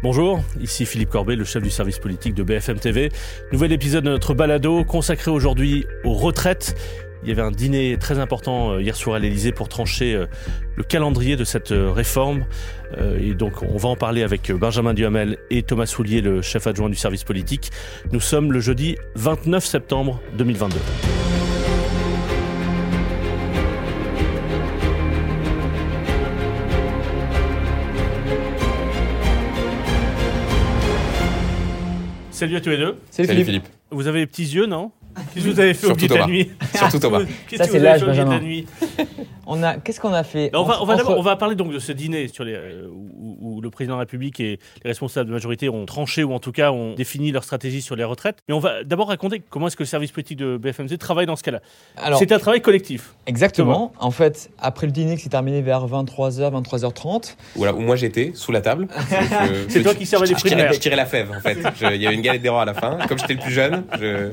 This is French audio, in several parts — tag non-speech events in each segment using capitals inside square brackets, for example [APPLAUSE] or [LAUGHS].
Bonjour, ici Philippe Corbet, le chef du service politique de BFM TV. Nouvel épisode de notre balado consacré aujourd'hui aux retraites. Il y avait un dîner très important euh, hier soir à l'Elysée pour trancher euh, le calendrier de cette euh, réforme. Et donc on va en parler avec Benjamin Duhamel et Thomas Soulier, le chef adjoint du service politique. Nous sommes le jeudi 29 septembre 2022. Salut à tous les deux. Salut, Philippe. Vous avez les petits yeux, non? Qu'est-ce que vous avez fait au milieu de la nuit? Surtout Thomas. Qu'est-ce que vous avez fait au milieu de la nuit? On a, qu'est-ce qu'on a fait on va, on, va Entre- d'abord- on va parler donc de ce dîner sur les, euh, où, où le président de la République et les responsables de majorité ont tranché ou en tout cas ont défini leur stratégie sur les retraites. Mais on va d'abord raconter comment est-ce que le service politique de BFMZ travaille dans ce cas-là. C'est un travail collectif. exactement. En fait, après le dîner qui s'est terminé vers 23h, 23h30, Voilà, où moi j'étais, sous la table. [LAUGHS] Je- C'est toi qui servais les mer. Je tirais la fève, en fait. Il y avait une galette des rois à la fin. Comme j'étais le plus jeune, je-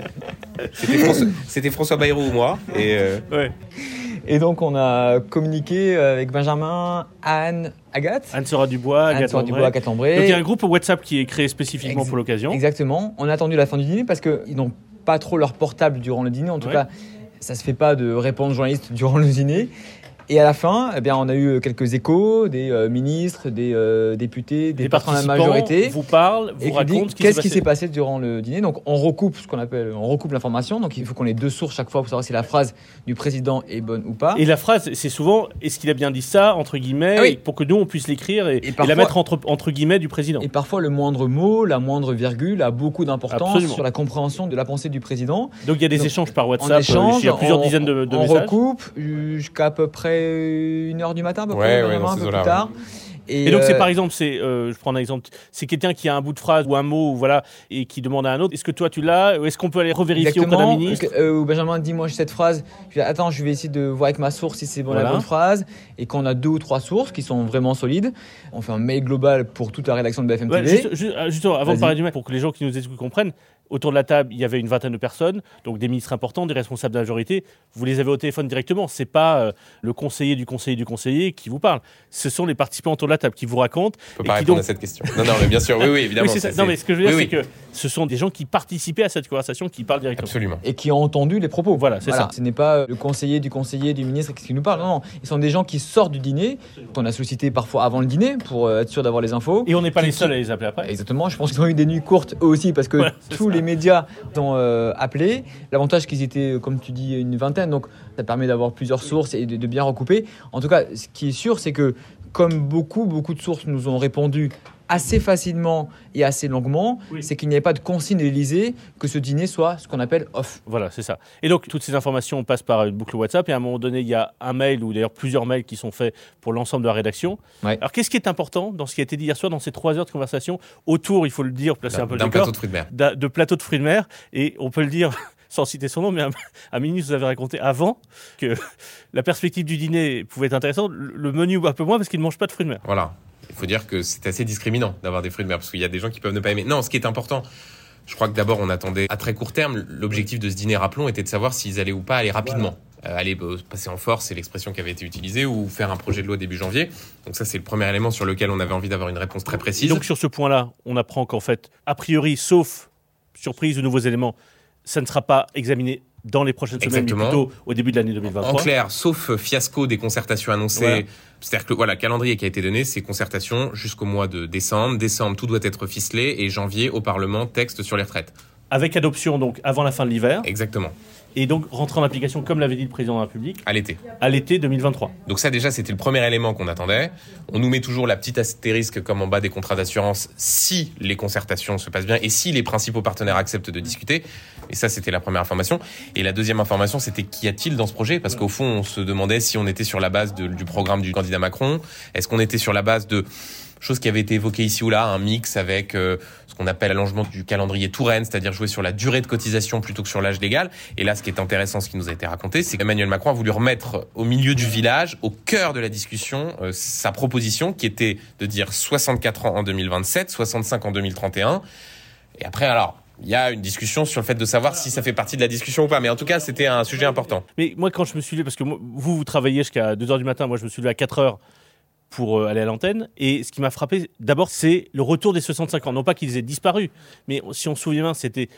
c'était François, c'était François Bayrou ou moi. Et euh, Ouais. Et donc on a communiqué avec Benjamin, Anne, Agathe. Anne Sora Dubois, Anne Agathe Lambray. Dubois, Agathe. Donc il y a un groupe WhatsApp qui est créé spécifiquement Ex- pour l'occasion. Exactement. On a attendu la fin du dîner parce qu'ils n'ont pas trop leur portable durant le dîner. En tout Ouais. cas, ça se fait pas de répondre aux journalistes durant le dîner. Et à la fin, eh bien, on a eu quelques échos des euh, ministres, des euh, députés, des Les patrons de la majorité. vous parlent, vous racontent ce qui qu'est-ce qui s'est passé. passé durant le dîner. Donc on recoupe ce qu'on appelle, on recoupe l'information. Donc il faut qu'on ait deux sources chaque fois pour savoir si la phrase du président est bonne ou pas. Et la phrase, c'est souvent est-ce qu'il a bien dit ça, entre guillemets, Ah oui. pour que nous on puisse l'écrire et, Et et parfois- la mettre entre, entre guillemets du président. Et parfois le moindre mot, la moindre virgule a beaucoup d'importance sur la compréhension de la pensée du président. Donc il y a des Donc, échanges par On WhatsApp, euh, il y a plusieurs on- dizaines de, de on messages. recoupe jusqu'à à peu près une heure du matin, à peu Ouais, près, ouais, un peu plus tard. Et donc c'est euh, par exemple, c'est, euh, je prends un exemple, c'est quelqu'un qui a un bout de phrase ou un mot, ou voilà, et qui demande à un autre, est-ce que toi tu l'as, ou est-ce qu'on peut aller revérifier auprès d'un Exactement. ministre Euh, où Benjamin dit moi j'ai cette phrase. Je dis attends, je vais essayer de voir avec ma source si c'est bon Voilà. la bonne phrase. Et quand on a deux ou trois sources qui sont vraiment solides, on fait un mail global pour toute la rédaction de BFM Ouais, TV. juste, juste- euh, justement, avant de parler du mail, pour que les gens qui nous écoutent comprennent, autour de la table, il y avait une vingtaine de personnes, donc des ministres importants, des responsables de la majorité. Vous les avez au téléphone directement. C'est pas euh, le conseiller du conseiller du conseiller qui vous parle. Ce sont les participants autour de la table qui vous racontent. je peux Et pas qui répondre donc- à cette question. Non, non, mais bien sûr, oui, oui, [LAUGHS] évidemment. Oui, ça. Non, mais ce que je veux dire, Oui, c'est oui. que ce sont des gens qui participaient à cette conversation, qui parlent directement. Absolument. Et qui ont entendu les propos. Voilà, c'est ça. Ce n'est pas le conseiller du conseiller du ministre qui nous parle. Non, non. Ils sont des gens qui sortent du dîner, qu'on a sollicité parfois avant le dîner pour euh, être sûr d'avoir les infos. Et on n'est pas Qui- les seuls à les appeler après. Exactement, je pense qu'ils ont eu des nuits courtes eux aussi parce que Voilà, tous. Les médias ont euh, appelé. L'avantage qu'ils étaient, euh, comme tu dis, une vingtaine, donc ça permet d'avoir plusieurs sources et de, de bien recouper. En tout cas, ce qui est sûr, c'est que comme beaucoup, beaucoup de sources nous ont répondu assez facilement et assez longuement, Oui. c'est qu'il n'y avait pas de consigne de l'Élysée que ce dîner soit ce qu'on appelle off. Voilà, c'est ça. Et donc, toutes ces informations passent par une boucle WhatsApp. Et à un moment donné, il y a un mail ou d'ailleurs plusieurs mails qui sont faits pour l'ensemble de la rédaction. Ouais. Alors, qu'est-ce qui est important dans ce qui a été dit hier soir, dans ces trois heures de conversation, autour, il faut le dire, placer un peu le décor, plateau de fruits de mer. de plateau de fruits de mer. Et on peut le dire [LAUGHS] sans citer son nom, mais un, un ministre vous avait raconté avant que [LAUGHS] la perspective du dîner pouvait être intéressante. Le le menu, un peu moins, parce qu'il ne mange pas de fruits de mer. Voilà. Il faut dire que c'est assez discriminant d'avoir des fruits de mer parce qu'il y a des gens qui peuvent ne pas aimer. Non, ce qui est important, je crois que d'abord on attendait à très court terme. L'objectif de ce dîner, rappelons, était de savoir s'ils allaient ou pas aller rapidement. Euh, aller euh, passer en force, c'est l'expression qui avait été utilisée, ou faire un projet de loi début janvier. Donc ça, c'est le premier élément sur lequel on avait envie d'avoir une réponse très précise. donc, sur ce point-là, on apprend qu'en fait, a priori, sauf surprise ou nouveaux éléments, ça ne sera pas examiné dans les prochaines semaines, mais plutôt au début de l'année 2023. En clair, sauf euh, fiasco des concertations annoncées, Voilà. c'est-à-dire que voilà, le calendrier qui a été donné, c'est concertation jusqu'au mois de décembre. Décembre, tout doit être ficelé et janvier au Parlement, texte sur les retraites. Avec adoption donc avant la fin de l'hiver. Exactement. Et donc rentrer en application, comme l'avait dit le président de la République, à l'été. à l'été 2023. Donc ça déjà c'était le premier élément qu'on attendait. On nous met toujours la petite astérisque comme en bas des contrats d'assurance si les concertations se passent bien et si les principaux partenaires acceptent de discuter. Et ça c'était la première information. Et la deuxième information c'était qu'y a-t-il dans ce projet? Parce qu'au fond on se demandait si on était sur la base de- du programme du candidat Macron. Est-ce qu'on était sur la base de choses qui avaient été évoquées ici ou là, un mix avec euh, ce qu'on appelle l'allongement du calendrier Touraine, c'est-à-dire jouer sur la durée de cotisation plutôt que sur l'âge légal. Et là, ce qui est intéressant, ce qui nous a été raconté, c'est qu'Emmanuel Macron a voulu remettre au milieu du village, au cœur de la discussion, euh, sa proposition qui était de dire 64 ans en 2027, 65 en 2031. Et après, alors, il y a une discussion sur le fait de savoir si ça fait partie de la discussion ou pas. Mais en tout cas, c'était un sujet important. Mais moi, quand je me suis levé, parce que vous, vous travaillez jusqu'à 2h du matin, moi, je me suis levé à 4h pour euh, aller à l'antenne. Et ce qui m'a frappé, d'abord, c'est le retour des 65 ans. Non pas qu'ils aient disparu, mais si on se souvient c'était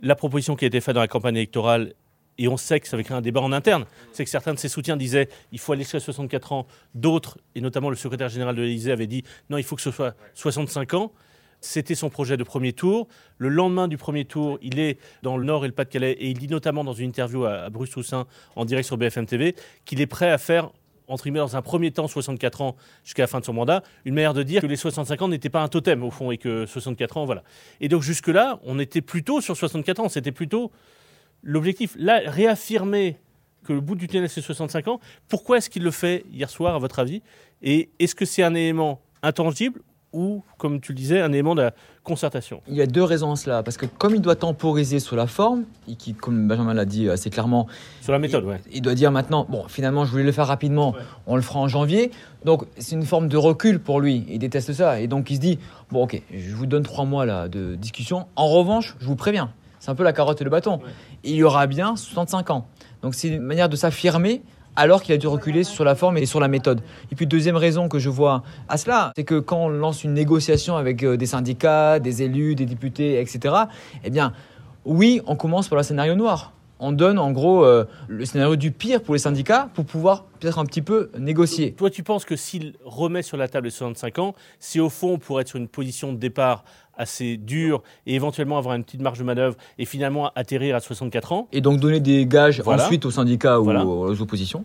la proposition qui a été faite dans la campagne électorale. Et on sait que ça avait créé un débat en interne. C'est que certains de ses soutiens disaient il faut aller jusqu'à 64 ans. D'autres, et notamment le secrétaire général de l'Élysée, avait dit non, il faut que ce soit 65 ans. C'était son projet de premier tour. Le lendemain du premier tour, il est dans le Nord et le Pas-de-Calais et il dit notamment dans une interview à Bruce Toussaint en direct sur BFM TV qu'il est prêt à faire entre guillemets, dans un premier temps, 64 ans jusqu'à la fin de son mandat, une manière de dire que les 65 ans n'étaient pas un totem, au fond, et que 64 ans, voilà. Et donc, jusque-là, on était plutôt sur 64 ans, c'était plutôt l'objectif. Là, réaffirmer que le bout du tunnel, c'est 65 ans, pourquoi est-ce qu'il le fait hier soir, à votre avis? Et est-ce que c'est un élément intangible ou, comme tu le disais, un élément de la concertation Il y a deux raisons à cela. Parce que comme il doit temporiser sur la forme, et qui, comme Benjamin l'a dit assez clairement, Sur la méthode, ouais. il doit dire maintenant, bon, finalement, je voulais le faire rapidement, on le fera en janvier. Donc, c'est une forme de recul pour lui. Il déteste ça. Et donc, il se dit, bon, ok, je vous donne trois mois là, de discussion. En revanche, je vous préviens, c'est un peu la carotte et le bâton. Il y aura bien 65 ans. Donc, c'est une manière de s'affirmer alors qu'il a dû reculer sur la forme et sur la méthode. Et puis deuxième raison que je vois à cela, c'est que quand on lance une négociation avec euh, des syndicats, des élus, des députés, etc., eh bien, oui, on commence par le scénario noir. On donne en gros euh, le scénario du pire pour les syndicats pour pouvoir peut-être un petit peu négocier. Toi, tu penses que s'il remet sur la table les 65 ans, si au fond, pour être sur une position de départ assez dure et éventuellement avoir une petite marge de manœuvre et finalement atterrir à 64 ans, Et donc donner des gages Voilà. ensuite aux syndicats ou aux oppositions?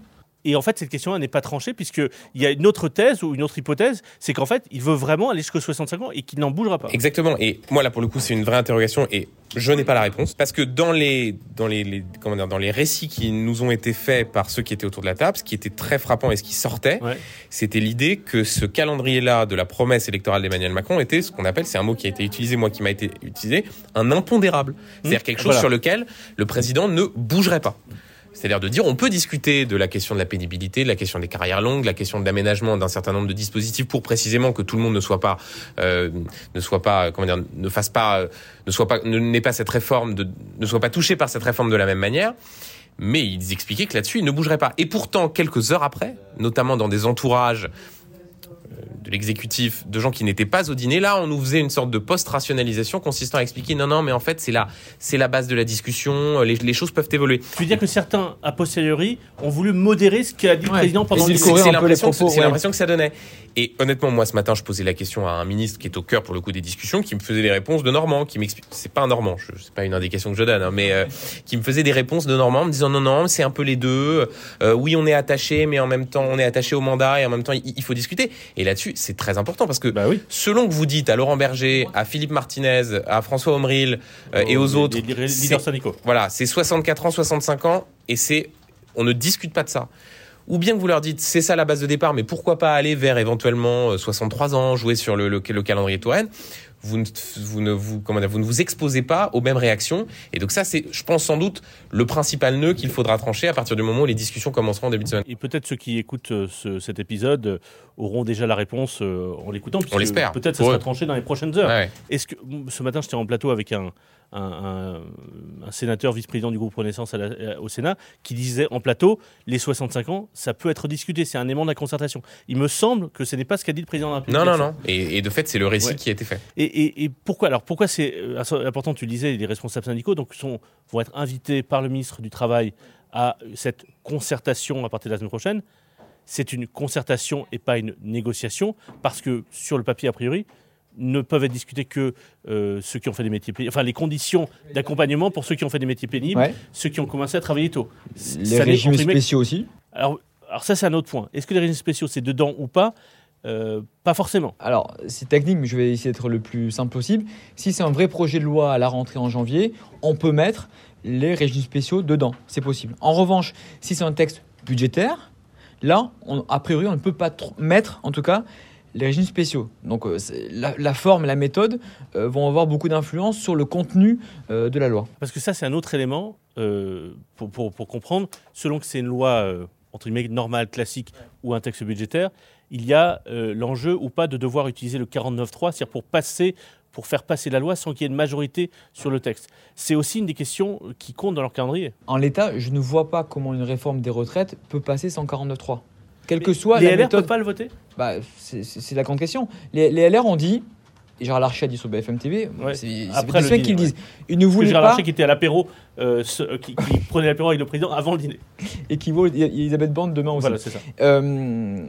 Et en fait, cette question-là n'est pas tranchée, puisqu'il y a une autre thèse ou une autre hypothèse, c'est qu'en fait, il veut vraiment aller jusqu'aux 65 ans et qu'il n'en bougera pas. Exactement. Et moi, là, pour le coup, c'est une vraie interrogation et je n'ai pas la réponse. Parce que dans les, dans les, les- comment dire, dans les récits qui nous ont été faits par ceux qui étaient autour de la table, ce qui était très frappant et ce qui sortait, Ouais. c'était l'idée que ce calendrier-là de la promesse électorale d'Emmanuel Macron était ce qu'on appelle, c'est un mot qui a été utilisé, moi qui m'a été utilisé, un impondérable. C'est-à-dire quelque chose Voilà. sur lequel le président ne bougerait pas. C'est-à-dire de dire, on peut discuter de la question de la pénibilité, de la question des carrières longues, la question de l'aménagement d'un certain nombre de dispositifs pour précisément que tout le monde ne soit pas, euh, ne soit pas, comment dire, ne fasse pas, euh, ne soit pas, n'ait pas cette réforme, de, ne soit pas touché par cette réforme de la même manière. Mais ils expliquaient que là-dessus, ils ne bougeraient pas. Et pourtant, quelques heures après, notamment dans des entourages de l'exécutif, de gens qui n'étaient pas au dîner, là, on nous faisait une sorte de post-rationalisation consistant à expliquer non, non, mais en fait, c'est la, c'est la base de la discussion, les, les choses peuvent évoluer. Tu veux dire que certains, a posteriori, ont voulu modérer ce qu'a dit le président pendant le c'est C'est l'impression que, propos, c'est ouais. l'impression que ça donnait. Et honnêtement, moi, ce matin, je posais la question à un ministre qui est au cœur, pour le coup, des discussions, qui me faisait des réponses de Normand, qui m'explique, c'est pas un Normand, je, c'est pas une indication que je donne, hein, mais euh, qui me faisait des réponses de Normand, en me disant non, non, c'est un peu les deux. Euh, oui, on est attaché, mais en même temps, on est attaché au mandat et en même temps, il, il faut discuter. Et là-dessus, c'est très important parce que Bah oui. selon que vous dites à Laurent Berger, à Philippe Martinez, à François Omril euh, et aux Les- autres, les- les c'est- leaders syndicaux. voilà, c'est 64 ans, 65 ans, et c'est, on ne discute pas de ça. Ou bien que vous leur dites, c'est ça la base de départ, mais pourquoi pas aller vers éventuellement euh, 63 ans, jouer sur le, le, le calendrier Touraine. Vous ne, vous ne vous, comment dire, vous ne vous exposez pas aux mêmes réactions. Et donc ça, c'est, je pense sans doute, le principal nœud qu'il faudra trancher à partir du moment où les discussions commenceront en début de semaine. Et peut-être ceux qui écoutent euh, ce- cet épisode euh, auront déjà la réponse euh, en l'écoutant. puisque l'espère. Peut-être ça sera tranché dans les prochaines heures. Ouais. Est-ce que ce matin j'étais en plateau avec un, un, un- un sénateur vice-président du groupe Renaissance à la- au Sénat qui disait en plateau les 65 ans ça peut être discuté c'est un élément de la concertation. Il me semble que ce n'est pas ce qu'a dit le président de la République. Non, non, non. Et, et de fait, c'est le récit Ouais. qui a été fait. Et, et- et pourquoi? Alors pourquoi c'est euh, important tu le disais les responsables syndicaux donc sont vont être invités par le ministre du travail à cette concertation à partir de la semaine prochaine. C'est une concertation et pas une négociation parce que sur le papier a priori ne peuvent être discutés que euh, ceux qui ont fait des métiers pénibles, enfin les conditions d'accompagnement pour ceux qui ont fait des métiers pénibles, Ouais. ceux qui ont commencé à travailler tôt. Les Ça régimes spéciaux aussi. Alors, alors ça, c'est un autre point. Est-ce que les régimes spéciaux, c'est dedans ou pas? Euh, Pas forcément. Alors, c'est technique, mais je vais essayer d'être le plus simple possible. Si c'est un vrai projet de loi à la rentrée en janvier, on peut mettre les régimes spéciaux dedans. C'est possible. En revanche, si c'est un texte budgétaire, là, on- a priori, on ne peut pas mettre, en tout cas, les régimes spéciaux. Donc, euh, la, la forme et la méthode euh, vont avoir beaucoup d'influence sur le contenu euh, de la loi. Parce que ça, c'est un autre élément pour, pour- pour comprendre. Selon que c'est une loi, entre guillemets, normale, classique ou un texte budgétaire, il y a l'enjeu ou pas de devoir utiliser le 49.3, c'est-à-dire pour passer pour faire passer la loi sans qu'il y ait une majorité sur le texte. C'est aussi une des questions qui comptent dans leur calendrier. En l'état, je ne vois pas comment une réforme des retraites peut passer sans 49.3. Quelle que soit les la LR ne méthode. peuvent pas le voter? Bah, c'est la grande question. Les, les LR ont dit, et Gérard Larcher a dit sur BFM TV, Ouais. c'est Après le qu'ils disent, ils ne voulaient Gérard pas, Larcher qui était à l'apéro, euh, ce- euh, qui, qui prenait l'apéro avec le président avant le dîner. et qui vaut Elisabeth Borne demain aussi. Voilà, c'est ça. Euh,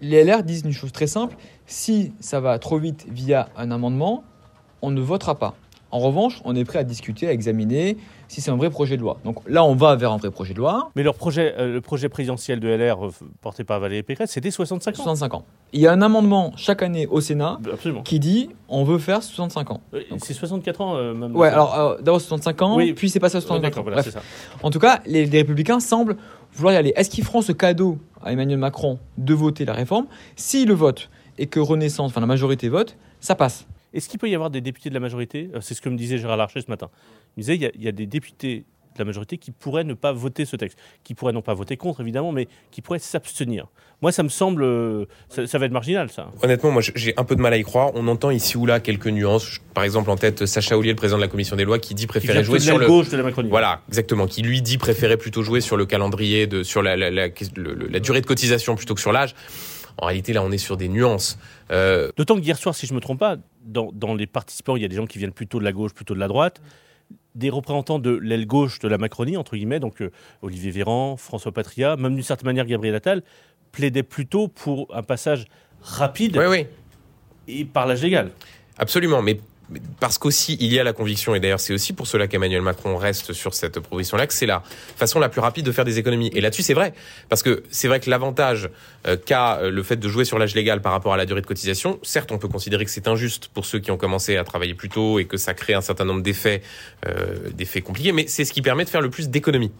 les LR disent une chose très simple, si ça va trop vite via un amendement, on ne votera pas. En revanche, on est prêt à discuter, à examiner si c'est un vrai projet de loi. Donc là, on va vers un vrai projet de loi, Mais leur projet, euh, le projet présidentiel de LR euh, porté par Valérie Pécresse, c'était 65 ans. 65 ans. Il y a un amendement chaque année au Sénat Absolument. qui dit on veut faire 65 ans. Euh, C'est 64 ans même. Ouais, alors d'abord 65 ans, Oui. puis c'est passé à Euh, 65 ans. Voilà, ça. En tout cas, les, les républicains semblent vouloir y aller. Est-ce qu'ils feront ce cadeau à Emmanuel Macron de voter la réforme? S'ils le votent et que Renaissance, enfin la majorité vote, ça passe. Est-ce qu'il peut y avoir des députés de la majorité? Euh, C'est ce que me disait Gérard Larcher ce matin. Il me disait il y a- il y, a des députés de la majorité qui pourraient ne pas voter ce texte, qui pourraient non pas voter contre évidemment, mais qui pourraient s'abstenir. Moi, ça me semble, euh, ça, ça va être marginal, ça. Honnêtement, moi, j'ai un peu de mal à y croire. On entend ici ou là quelques nuances. Par exemple, en tête, Sacha Oulier, le président de la commission des lois, qui dit préférer jouer de sur le. gauche de la Macronie. Voilà, exactement. Qui lui dit préférer plutôt jouer sur le calendrier, de, sur la, la durée de cotisation plutôt que sur l'âge. En réalité, là, on est sur des nuances. Euh, D'autant que hier soir, si je ne me trompe pas, dans, dans les participants, il y a des gens qui viennent plutôt de la gauche, plutôt de la droite. Des représentants de l'aile gauche de la Macronie, entre guillemets, donc euh, Olivier Véran, François Patria, même d'une certaine manière Gabriel Attal, plaidaient plutôt pour un passage rapide oui, oui. et par l'âge légal. Absolument, mais mais parce qu'aussi il y a la conviction, et d'ailleurs c'est aussi pour cela qu'Emmanuel Macron reste sur cette proposition-là, que c'est la façon la plus rapide de faire des économies. Et là-dessus c'est vrai, parce que c'est vrai que l'avantage euh, qu'a euh, le fait de jouer sur l'âge légal par rapport à la durée de cotisation, certes on peut considérer que c'est injuste pour ceux qui ont commencé à travailler plus tôt et que ça crée un certain nombre d'effets, euh, d'effets compliqués, mais c'est ce qui permet de faire le plus d'économies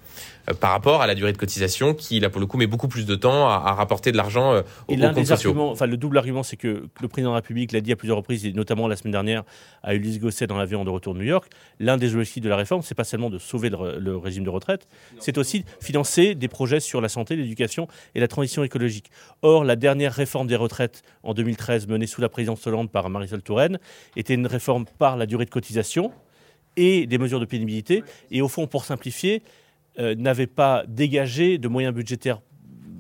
par rapport à la durée de cotisation qui là pour le coup met beaucoup plus de temps à, à rapporter de l'argent euh, aux, Et aux l'un comptes des sociaux. arguments, enfin le double argument, c'est que le président de la République l'a dit à plusieurs reprises, et notamment la semaine dernière à Ulysse Gosset dans l'avion de retour de New York. L'un des objectifs de la réforme, c'est pas seulement de sauver le régime de retraite, c'est aussi financer des projets sur la santé, l'éducation et la transition écologique. Or, la dernière réforme des retraites en 2013, menée sous la présidence Hollande par Marisol Touraine, était une réforme par la durée de cotisation et des mesures de pénibilité. Et au fond, pour simplifier, euh, n'avait pas dégagé de moyens budgétaires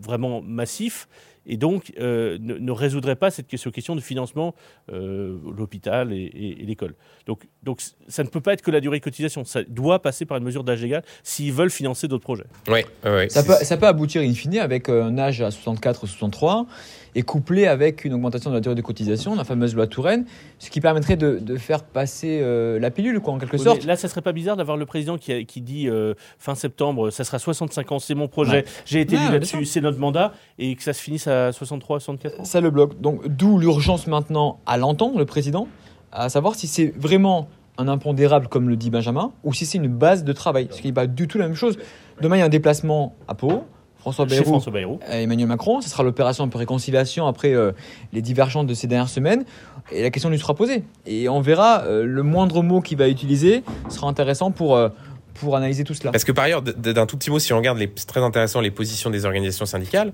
vraiment massifs et donc euh, ne, ne résoudrait pas cette question, question de financement euh, l'hôpital et, et- et l'école. Donc, donc ça ne peut pas être que la durée de cotisation, ça doit passer par une mesure d'âge légal s'ils veulent financer d'autres projets. Ouais, ouais, Ça peut, ça peut aboutir in fine avec euh, un âge à 64 ou 63 et couplé avec une augmentation de la durée de cotisation, la fameuse loi Touraine, ce qui permettrait de, de faire passer euh, la pilule, quoi, en quelque Oui, sorte. là, ça serait pas bizarre d'avoir le président qui, a- qui dit euh, fin septembre, ça sera 65 ans, c'est mon projet, j'ai été élu là-dessus, c'est notre mandat, et que ça se finisse à 63, 64 ans. Ça le bloque. Donc, d'où l'urgence maintenant à l'entendre, le président, à savoir si c'est vraiment un impondérable, comme le dit Benjamin, ou si c'est une base de travail. Ce qui n'est pas du tout la même chose. Demain, il y a un déplacement à Pau. François Bayrou François Bayrou. à Emmanuel Macron. Ce sera l'opération un peu réconciliation après euh, les divergences de ces dernières semaines. Et la question lui sera posée. Et on verra, euh, le moindre mot qu'il va utiliser sera intéressant pour, euh, pour analyser tout cela. Parce que par ailleurs, d'un tout petit mot, si on regarde, les, c'est très intéressant, les positions des organisations syndicales,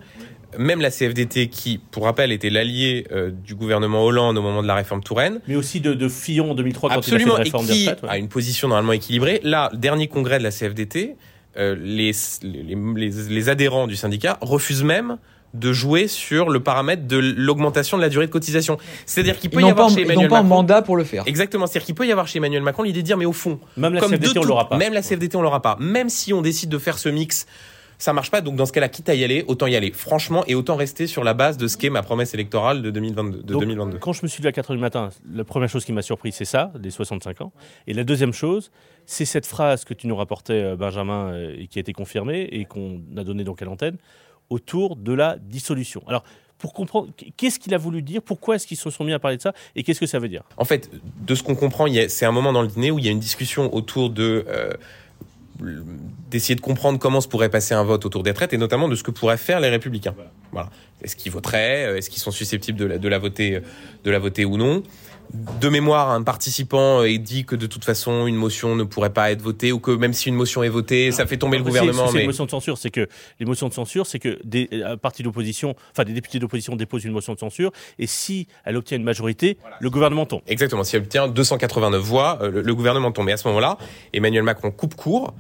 même la CFDT, qui, pour rappel, était l'allié euh, du gouvernement Hollande au moment de la réforme Touraine, Mais aussi de, de Fillon en 2003 quand absolument, il a fait et la réforme des qui retraites. ouais. a une position normalement équilibrée. Là, dernier congrès de la CFDT, euh, les, les, les, les adhérents du syndicat refusent même de jouer sur le paramètre de l'augmentation de la durée de cotisation. C'est-à-dire qu'il peut Ils y n'ont avoir pas, chez ils n'ont Emmanuel pas un mandat pour le faire. Exactement, c'est-à-dire qu'il peut y avoir chez Emmanuel Macron l'idée de dire, mais au fond, Même la comme CFDT, on l'aura pas. Même la CFDT, on l'aura pas. Même si on décide de faire ce mix ça marche pas. Donc dans ce cas-là, quitte à y aller, autant y aller franchement et autant rester sur la base de ce qu'est ma promesse électorale de 2022. De Donc, 2022. Quand je me suis levé à 4 h du matin, la première chose qui m'a surpris, c'est ça, les 65 ans. Et la deuxième chose, c'est cette phrase que tu nous rapportais, euh, Benjamin, euh, et qui a été confirmée et qu'on a donnée donc à l'antenne, autour de la dissolution. Alors, pour comprendre, qu'est-ce qu'il a voulu dire? Pourquoi est-ce qu'ils se sont mis à parler de ça? Et qu'est-ce que ça veut dire? En fait, de ce qu'on comprend, c'est un moment dans le dîner où il y a une discussion autour de euh, d'essayer de comprendre comment se pourrait passer un vote autour des traites et notamment de ce que pourraient faire les républicains. Est-ce qu'ils voteraient? Euh, Est-ce qu'ils sont susceptibles de la, de la voter, de la voter ou non? De mémoire, un participant est dit que de toute façon une motion ne pourrait pas être votée ou que même si une motion est votée, ça fait tomber le gouvernement. C'est Mais une motion de censure, c'est que les motions de censure, c'est que des euh, partis d'opposition, enfin des députés d'opposition déposent une motion de censure, et si elle obtient une majorité, le gouvernement tombe. Exactement. Si elle obtient 289 voix, euh, le, le gouvernement tombe. Et à ce moment-là, Emmanuel Macron coupe court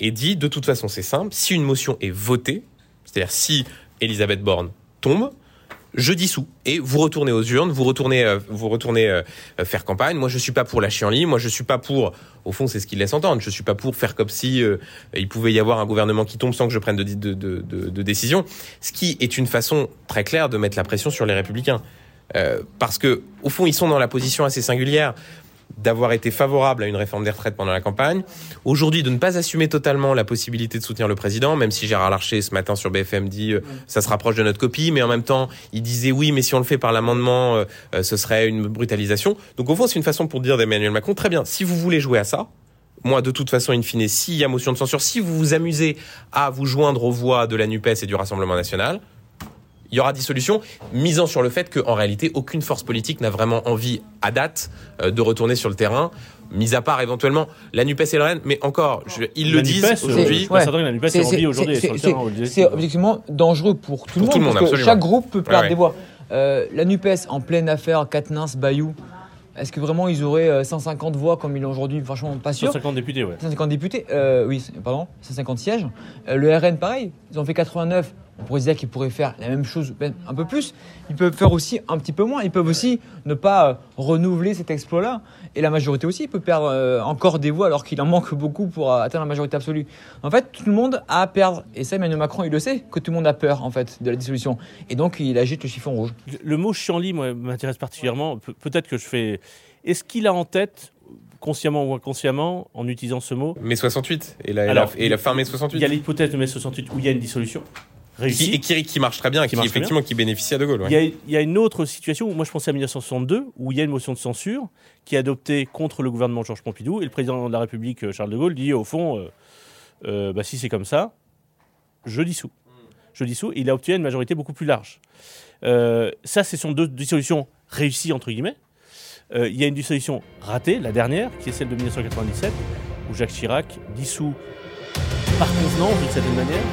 et dit de toute façon, c'est simple. Si une motion est votée, c'est-à-dire si Elisabeth Borne tombe, je dissous et vous retournez aux urnes, vous retournez, euh, vous retournez euh, euh, faire campagne. Moi, je suis pas pour la chienlit. Moi, je suis pas pour. Au fond, c'est ce qu'il laisse entendre. Je suis pas pour faire comme si il pouvait y avoir un gouvernement qui tombe sans que je prenne de, de, décision. Ce qui est une façon très claire de mettre la pression sur les républicains. Parce que au fond, ils sont dans la position assez singulière d'avoir été favorable à une réforme des retraites pendant la campagne, aujourd'hui de ne pas assumer totalement la possibilité de soutenir le président, même si Gérard Larcher ce matin sur BFM dit euh, ça se rapproche de notre copie, mais en même temps il disait oui, mais si on le fait par l'amendement, euh, euh, ce serait une brutalisation. Donc au fond c'est une façon pour dire d'Emmanuel Macron très bien, si vous voulez jouer à ça, moi, de toute façon, in fine, s'il y a motion de censure, si vous vous amusez à vous joindre aux voix de la NUPES et du Rassemblement national, il y aura dissolution, misant sur le fait qu'en réalité, aucune force politique n'a vraiment envie, à date, euh, de retourner sur le terrain, mis à part éventuellement la NUPES et le RN, mais encore, je- ils le La disent NUPES, euh, aujourd'hui. la NUPES aujourd'hui c'est- sur le terrain, objectivement dangereux pour tout le monde. tout le monde, parce que chaque groupe peut perdre ouais. des voix. Euh, la NUPES en pleine affaire Katnins, Bayou, est-ce que vraiment ils auraient euh, 150 voix comme ils l'ont aujourd'hui? Franchement, pas sûr. 150 députés, ouais. 150 députés, euh, oui, pardon, 150 sièges. Euh, le RN, pareil, ils ont fait 89. On pourrait se dire qu'ils pourraient faire la même chose, même un peu plus. Ils peuvent faire aussi un petit peu moins. Ils peuvent aussi ne pas euh, renouveler cet exploit-là. Et la majorité aussi peut perdre euh, encore des voix alors qu'il en manque beaucoup pour euh, atteindre la majorité absolue. En fait, tout le monde a à perdre. Et ça, Emmanuel Macron, il le sait, que tout le monde a peur, en fait, de la dissolution. Et donc, il agite le chiffon rouge. Le mot chienlit, moi, m'intéresse particulièrement. Pe- Peut-être que je fais. Est-ce qu'il a en tête, consciemment ou inconsciemment, en utilisant ce mot, Mai 68 et la, et Alors, la, et la fin mai il y a 68 l'hypothèse de mai 68 où il y a une dissolution réussie. et qui, qui marche très bien, Qui effectivement qui bénéficie à De Gaulle. ouais. Il y, a, il y a une autre situation où moi je pensais à 1962 où il y a une motion de censure qui est adoptée contre le gouvernement de Georges Pompidou et le président de la République euh, Charles de Gaulle dit au fond euh, euh, bah, si c'est comme ça je dissous je dissous et il a obtenu une majorité beaucoup plus large Euh, ça ce sont deux dissolutions réussies entre guillemets il y a une dissolution ratée la dernière qui est celle de 1997 où Jacques Chirac dissout par convenance d'une certaine manière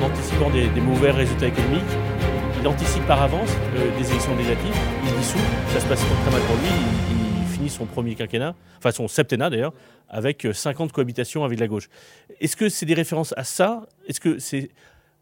en anticipant des, des mauvais résultats économiques il anticipe par avance euh, des élections législatives, il dissout, ça se passe très mal pour lui, il, il finit son premier quinquennat, enfin son septennat d'ailleurs, avec euh, 50 cohabitations avec la gauche. Est-ce que c'est des références à ça? Est-ce que, c'est,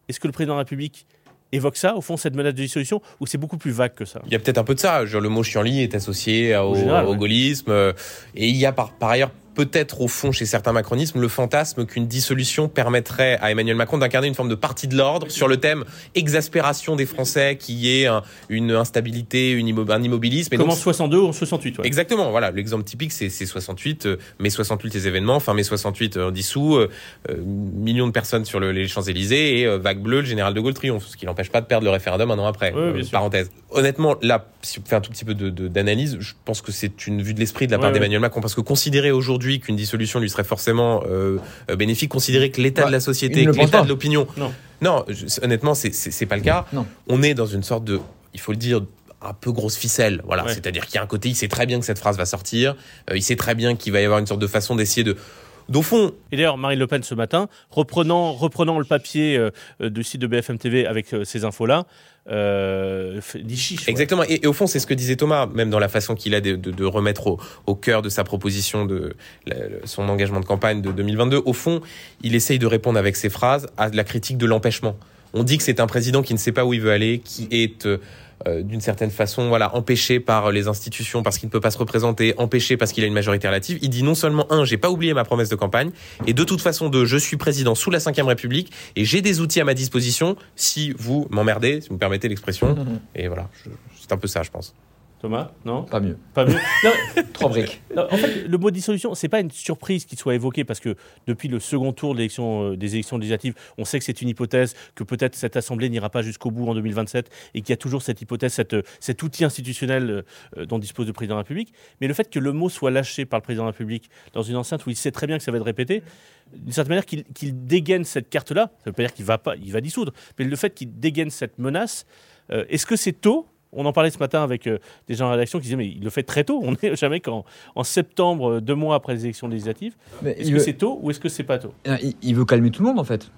est-ce que le président de la République évoque ça, au fond, cette menace de dissolution, ou c'est beaucoup plus vague que ça? Il y a peut-être un peu de ça. Genre, le mot chienlit est associé au, Au général, au ouais. gaullisme. euh, Et il y a par, par ailleurs peut-être au fond chez certains macronismes le fantasme qu'une dissolution permettrait à Emmanuel Macron d'incarner une forme de partie de l'ordre sur le thème exaspération des Français qui est un- une instabilité, une immo- un immobilisme. Et Comme donc, en 62 ou en 68, ouais. Exactement, voilà. L'exemple typique, c'est c'est 68, euh, mai 68 les événements, fin mai 68 euh, dissous, euh, euh, millions de personnes sur le- les Champs-Élysées et euh, vague bleue, le général de Gaulle triomphe, ce qui n'empêche pas de perdre le référendum un an après. Bien sûr. Honnêtement, là, si on fait un tout petit peu de- de- d'analyse, je pense que c'est une vue de l'esprit de la part ouais. d'Emmanuel Macron, parce que considérer aujourd'hui qu'une dissolution lui serait forcément euh, euh, bénéfique, considérer que l'état Bah, de la société, que l'état de l'opinion, Non. non, je- honnêtement, c'est- pas le cas. Non. On est dans une sorte de, il faut le dire, un peu grosse ficelle. Voilà, Ouais. c'est-à-dire qu'il y a un côté, il sait très bien que cette phrase va sortir, euh, il sait très bien qu'il va y avoir une sorte de façon d'essayer de, d'au fond, Et d'ailleurs, Marine Le Pen ce matin, reprenant, reprenant le papier euh, euh, du site de BFM TV avec euh, ces infos-là, euh, dit chiche. ouais. Exactement. Et, et au fond, c'est ce que disait Thomas, même dans la façon qu'il a de, de- de remettre au, au cœur de sa proposition de la- son engagement de campagne de 2022. Au fond, il essaye de répondre avec ses phrases à la critique de l'empêchement. On dit que c'est un président qui ne sait pas où il veut aller, qui est euh, euh, d'une certaine façon, voilà, empêché par les institutions parce qu'il ne peut pas se représenter, empêché parce qu'il a une majorité relative. Il dit non seulement un, j'ai pas oublié ma promesse de campagne, et de toute façon deux, je suis président sous la Ve République et j'ai des outils à ma disposition si vous m'emmerdez, si vous me permettez l'expression. Et voilà, c'est un peu ça, je pense. Thomas, non Pas mieux. Pas mieux. [LAUGHS] Non, Trois briques. [LAUGHS] non, en fait, le mot dissolution, c'est pas une surprise qu'il soit évoqué parce que depuis le second tour de euh, des élections législatives, on sait que c'est une hypothèse, que peut-être cette assemblée n'ira pas jusqu'au bout en 2027 et qu'il y a toujours cette hypothèse, cette, euh, cet outil institutionnel euh, dont dispose le président de la République. Mais le fait que le mot soit lâché par le président de la République dans une enceinte où il sait très bien que ça va être répété, d'une certaine manière qu'il dégaine cette carte-là, ça veut pas dire qu'il va pas, il va dissoudre, mais le fait qu'il dégaine cette menace, euh, est-ce que c'est tôt on en parlait ce matin avec euh, des gens en rédaction qui disaient mais il le fait très tôt. On n'est [LAUGHS] jamais qu'en en septembre, euh, deux mois après les élections législatives. Est-ce que veut, c'est tôt ou est-ce que c'est pas tôt? Il- il veut calmer tout le monde en fait.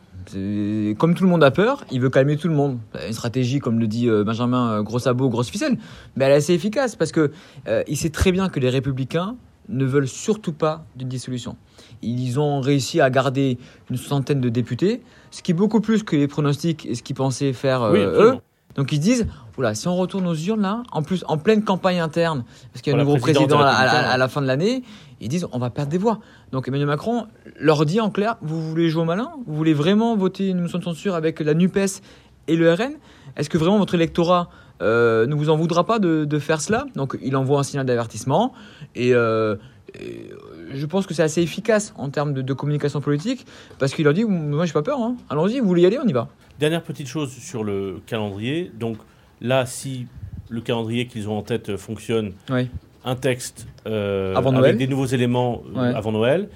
Comme tout le monde a peur, il veut calmer tout le monde. Une stratégie, comme le dit euh, Benjamin, gros sabot, grosse ficelle, mais elle est assez efficace parce que euh, il sait très bien que les républicains ne veulent surtout pas d'une dissolution. Ils ont réussi à garder une soixantaine de députés, ce qui est beaucoup plus que les pronostics et ce qu'ils pensaient faire euh, Oui, eux. Donc ils se disent, oula, si on retourne aux urnes là, en plus en pleine campagne interne, parce qu'il y a un nouveau président à, à- Républicains, à la fin de l'année, ils disent, on va perdre des voix. Donc Emmanuel Macron leur dit en clair, vous voulez jouer au malin? Vous voulez vraiment voter une motion de censure avec la NUPES et le RN Est-ce que vraiment votre électorat euh, ne vous en voudra pas de, de faire cela? Donc il envoie un signal d'avertissement et, euh, et, euh, je pense que c'est assez efficace en termes de, de communication politique parce qu'il leur dit, moi j'ai pas peur, hein. allons-y, vous voulez y aller, on y va. Dernière petite chose sur le calendrier. Donc là, si le calendrier qu'ils ont en tête fonctionne, Oui. un texte euh, Avant avec des nouveaux éléments euh, Ouais. avant Noël,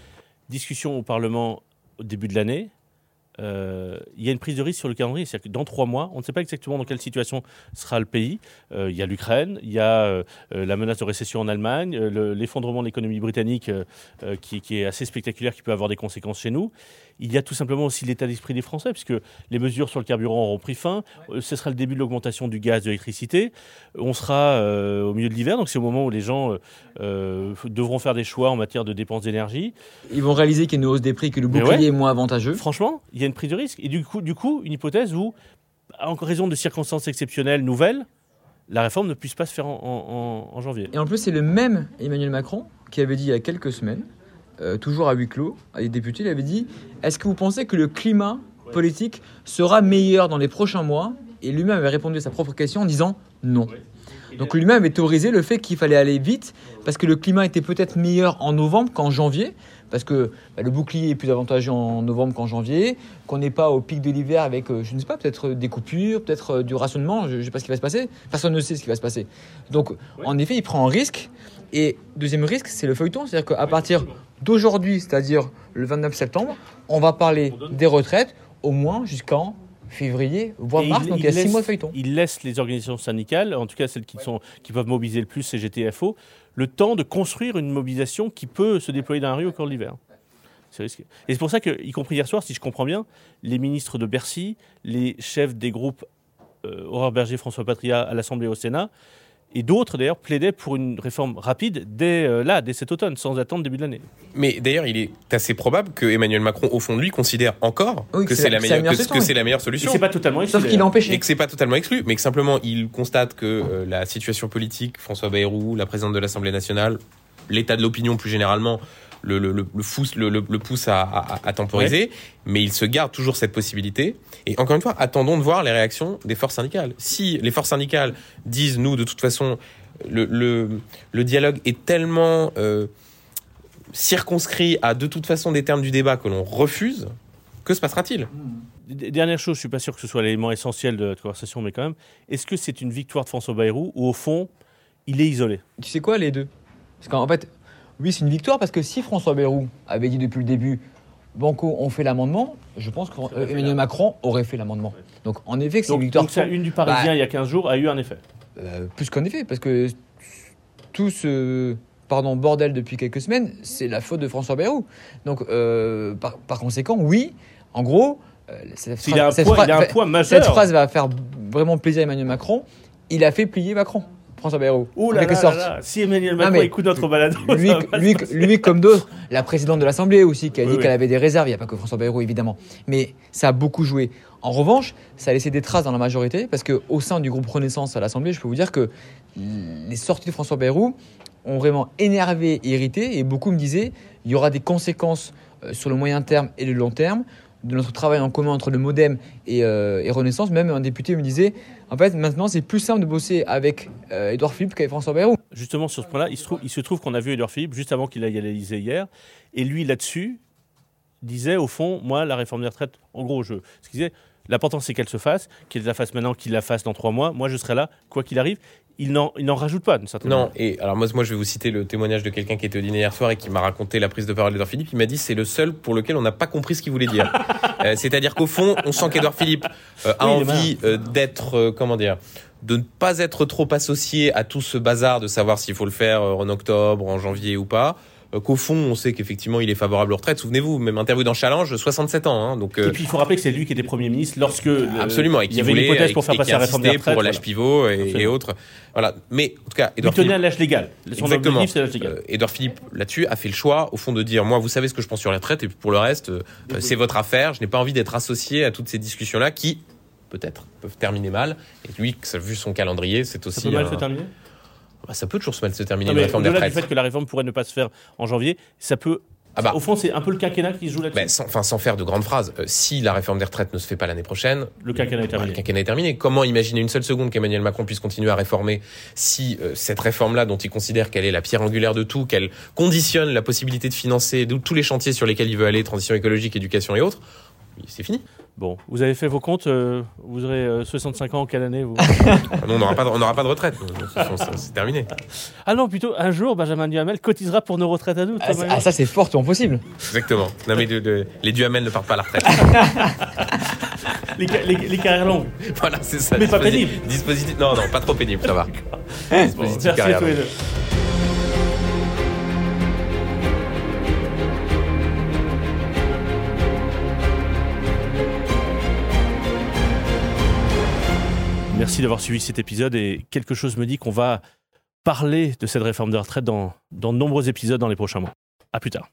discussion au Parlement au début de l'année. Euh, il y a une prise de risque sur le calendrier, c'est-à-dire que dans trois mois, on ne sait pas exactement dans quelle situation sera le pays. Il y a l'Ukraine, il y a la menace de récession en Allemagne, le- l'effondrement de l'économie britannique qui, qui est assez spectaculaire, qui peut avoir des conséquences chez nous. Il y a tout simplement aussi l'état d'esprit des Français, puisque les mesures sur le carburant auront pris fin. Euh, Ce sera le début de l'augmentation du gaz, de l'électricité. On sera euh, au milieu de l'hiver, donc c'est au moment où les gens euh, devront faire des choix en matière de dépenses d'énergie. Ils vont réaliser qu'il y a une hausse des prix, que le bouclier ouais. est moins avantageux. Franchement, il y a une prise de risque. Et du coup, du coup une hypothèse où, en raison de circonstances exceptionnelles nouvelles, la réforme ne puisse pas se faire en, en- en- en janvier. Et en plus, c'est le même Emmanuel Macron qui avait dit il y a quelques semaines, euh, toujours à huis clos, à des députés, il avait dit Est-ce que vous pensez que le climat politique sera meilleur dans les prochains mois? Et lui-même avait répondu à sa propre question en disant non. Donc lui-même avait théorisé le fait qu'il fallait aller vite parce que le climat était peut-être meilleur en novembre qu'en janvier, parce que bah, le bouclier est plus avantageux en novembre qu'en janvier, qu'on n'est pas au pic de l'hiver avec, euh, je ne sais pas, peut-être des coupures, peut-être euh, du rationnement, je ne sais pas ce qui va se passer. Personne ne sait ce qui va se passer. Donc en effet, il prend un risque. Et deuxième risque, c'est le feuilleton, c'est-à-dire qu'à partir d'aujourd'hui, c'est-à-dire le 29 septembre, on va parler des retraites au moins jusqu'en février, voire Et mars, donc il y a six laisse- mois de feuilleton. Il laisse les organisations syndicales, en tout cas celles qui, sont, qui peuvent mobiliser le plus, CGT, FO, le temps de construire une mobilisation qui peut se déployer dans la rue au cours de l'hiver. C'est risqué. Et c'est pour ça que, y compris hier soir, si je comprends bien, les ministres de Bercy, les chefs des groupes euh, Aurore Berger, François Patria à l'Assemblée et au Sénat, et d'autres d'ailleurs plaidaient pour une réforme rapide dès euh, là, dès cet automne, sans attendre début de l'année. Mais d'ailleurs, il est assez probable que Emmanuel Macron, au fond de lui, considère encore Oui, que c'est la, meilleure, que, solution, que oui. c'est la meilleure Et solution. c'est pas totalement Sauf exclu, qu'il est d'ailleurs. empêché. Et que c'est pas totalement exclu, mais que simplement il constate que euh, la situation politique, François Bayrou, la présidente de l'Assemblée nationale, l'état de l'opinion plus généralement, le, le, le, le pousse, le, le- le pousse à, à- à temporiser, mais il se garde toujours cette possibilité. Et encore une fois, attendons de voir les réactions des forces syndicales. Si les forces syndicales disent, nous, de toute façon, le, le, le dialogue est tellement euh, circonscrit à de toute façon des termes du débat que l'on refuse, que se passera-t-il? Dernière chose, je suis pas sûr que ce soit l'élément essentiel de notre conversation, mais quand même, est-ce que c'est une victoire de François Bayrou ou au fond, il est isolé? Tu sais quoi, les deux? Parce qu'en fait, oui, c'est une victoire parce que si François Bayrou avait dit depuis le début, Banco, on fait l'amendement, je pense qu'Emmanuel Macron aurait fait l'amendement. Donc en effet, c'est une victoire. donc ça, une du Parisien Bah, il y a 15 jours a eu un effet. Euh, plus qu'en effet, parce que tout ce pardon, bordel depuis quelques semaines, c'est la faute de François Bayrou. Donc, euh, par, par conséquent, oui, en gros, euh, cette, Il a un cette poids, phrase- il a un poids majeur. cette phrase va faire vraiment plaisir à Emmanuel Macron. Il a fait plier Macron, François Bayrou. Ouh en là quelque là sorte. là là, si Emmanuel Macron écoute notre balado, Lui, lui, lui, comme d'autres, la présidente de l'Assemblée aussi, qui a Oui, dit oui. qu'elle avait des réserves. Il n'y a pas que François Bayrou, évidemment. Mais ça a beaucoup joué. En revanche, ça a laissé des traces dans la majorité parce qu'au sein du groupe Renaissance à l'Assemblée, je peux vous dire que les sorties de François Bayrou ont vraiment énervé et irrité et beaucoup me disaient il y aura des conséquences euh, sur le moyen terme et le long terme de notre travail en commun entre le Modem et, euh, et Renaissance. Même un député me disait en fait maintenant c'est plus simple de bosser avec euh, Edouard Philippe qu'avec François Bayrou. Justement, sur ce point-là, il se trouve, il se trouve qu'on a vu Edouard Philippe juste avant qu'il aille à l'Élysée hier. Et lui, là-dessus, disait au fond, moi, la réforme des retraites, en gros, je, ce qu'il disait, l'important c'est qu'elle se fasse, qu'il la fasse maintenant, qu'il la fasse dans trois mois. Moi, je serai là, quoi qu'il arrive. Il n'en, il n'en rajoute pas, d'une certaine Non, manière. et alors moi, moi je vais vous citer le témoignage de quelqu'un qui était au dîner hier soir et qui m'a raconté la prise de parole d'Edouard Philippe. Il m'a dit c'est le seul pour lequel on n'a pas compris ce qu'il voulait dire. [LAUGHS] Euh, C'est-à-dire qu'au fond, on sent qu'Edouard Philippe euh, a Oui, envie euh, d'être, comment dire, de ne pas être trop associé à tout ce bazar de savoir s'il faut le faire en octobre, en janvier ou pas. Euh, Qu'au fond, on sait qu'effectivement, il est favorable aux retraites. Souvenez-vous, même interview dans Challenge, 67 ans. Hein, donc, euh, Et puis il faut rappeler que c'est lui qui était Premier ministre lorsque le- absolument, et il qui y avait une voulait hypothèse pour faire passer la réforme des retraites. pour l'âge voilà. pivot et, autres. Voilà. Mais en tout cas, Edouard tenait Philippe, à l'âge légal. Son Exactement. c'est l'âge légal. Euh, Edouard Philippe, là-dessus, a fait le choix, au fond, de dire, moi, vous savez ce que je pense sur la retraite, et puis pour le reste, euh, euh, c'est votre affaire. Je n'ai pas envie d'être associé à toutes ces discussions-là qui, peut-être, peuvent terminer mal. Et lui, vu son calendrier, c'est aussi. Ça peut mal un- se terminer ça peut toujours se mal se terminer Non, réforme des Au-delà du fait que la réforme pourrait ne pas se faire en janvier, ça peut. Ah bah. Au fond, c'est un peu le quinquennat qui se joue là-dessus. Sans, enfin, sans faire de grandes phrases, euh, si la réforme des retraites ne se fait pas l'année prochaine, le quinquennat est bah, terminé. le quinquennat est terminé. Comment imaginer une seule seconde qu'Emmanuel Macron puisse continuer à réformer si euh, cette réforme-là, dont il considère qu'elle est la pierre angulaire de tout, qu'elle conditionne la possibilité de financer tous les chantiers sur lesquels il veut aller, transition écologique, éducation et autres, c'est fini. Bon, vous avez fait vos comptes, euh, vous aurez euh, 65 ans en quelle année vous [LAUGHS] Non, on n'aura pas, de- on n'aura pas de retraite. C'est- c'est- terminé. Ah non, plutôt un jour, Benjamin Duhamel cotisera pour nos retraites à nous. Ah, ah, ça c'est fortement possible. Exactement. Non, mais de- de- les Duhamel ne partent pas à la retraite. [LAUGHS] les, ca- les- les carrières longues. voilà, c'est ça. Mais pas pénible. Dispositif. Non, non, pas trop pénible, ça va. Bon, Dispositif merci à carrière tous les deux. Merci d'avoir suivi cet épisode et quelque chose me dit qu'on va parler de cette réforme de retraite dans, dans de nombreux épisodes dans les prochains mois. À plus tard.